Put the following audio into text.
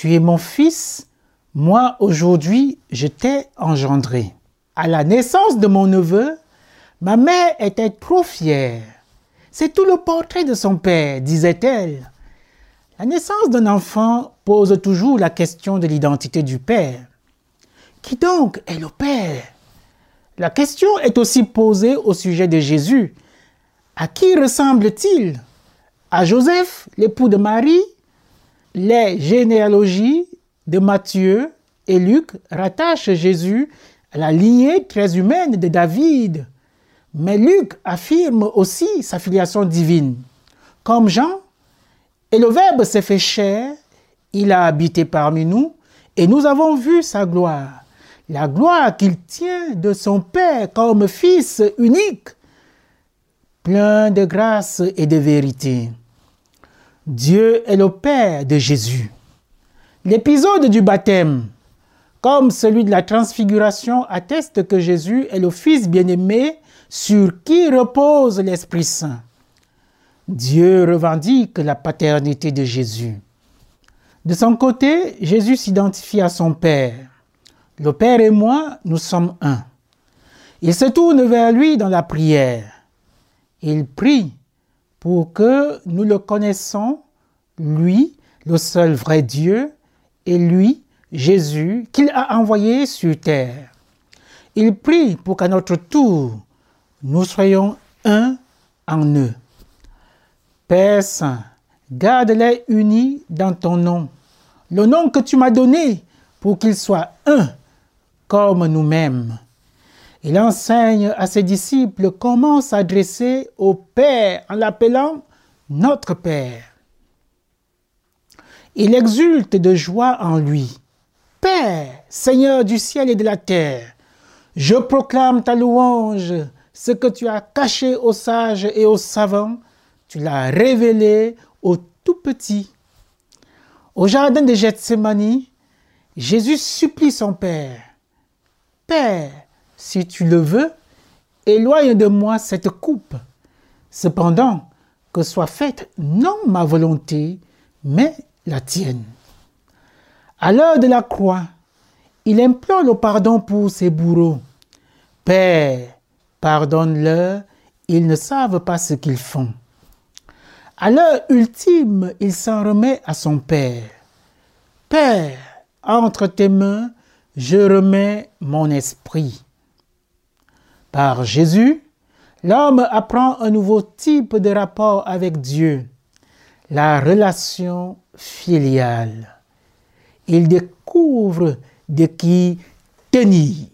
Tu es mon fils, moi aujourd'hui je t'ai engendré. À la naissance de mon neveu, ma mère était trop fière. C'est tout le portrait de son père, disait-elle. La naissance d'un enfant pose toujours la question de l'identité du père. Qui donc est le père? La question est aussi posée au sujet de Jésus. À qui ressemble-t-il? À Joseph, l'époux de Marie Les généalogies de Matthieu et Luc rattachent Jésus à la lignée très humaine de David. Mais Luc affirme aussi sa filiation divine. Comme Jean, et le Verbe s'est fait chair, il a habité parmi nous, et nous avons vu sa gloire. La gloire qu'il tient de son Père comme Fils unique, plein de grâce et de vérité. Dieu est le Père de Jésus. L'épisode du baptême, comme celui de la transfiguration, atteste que Jésus est le Fils bien-aimé sur qui repose l'Esprit Saint. Dieu revendique la paternité de Jésus. De son côté, Jésus s'identifie à son Père. Le Père et moi, nous sommes un. Il se tourne vers lui dans la prière. Il prie pour que nous le connaissons, lui, le seul vrai Dieu, et lui, Jésus, qu'il a envoyé sur terre. Il prie pour qu'à notre tour, nous soyons un en eux. Père Saint, garde-les unis dans ton nom, le nom que tu m'as donné pour qu'ils soient un comme nous-mêmes. Il enseigne à ses disciples comment s'adresser au Père en l'appelant notre Père. Il exulte de joie en lui. Père, Seigneur du ciel et de la terre, je proclame ta louange ce que tu as caché aux sages et aux savants, tu l'as révélé aux tout petits. Au jardin de Gethsemane, Jésus supplie son Père. Père, si tu le veux, éloigne de moi cette coupe. Cependant, que soit faite non ma volonté, mais la tienne. À l'heure de la croix, il implore le pardon pour ses bourreaux. Père, Pardonne-leur, ils ne savent pas ce qu'ils font. À l'heure ultime, il s'en remet à son Père. Père, entre tes mains, je remets mon esprit. Par Jésus, l'homme apprend un nouveau type de rapport avec Dieu, la relation filiale. Il découvre de qui tenir.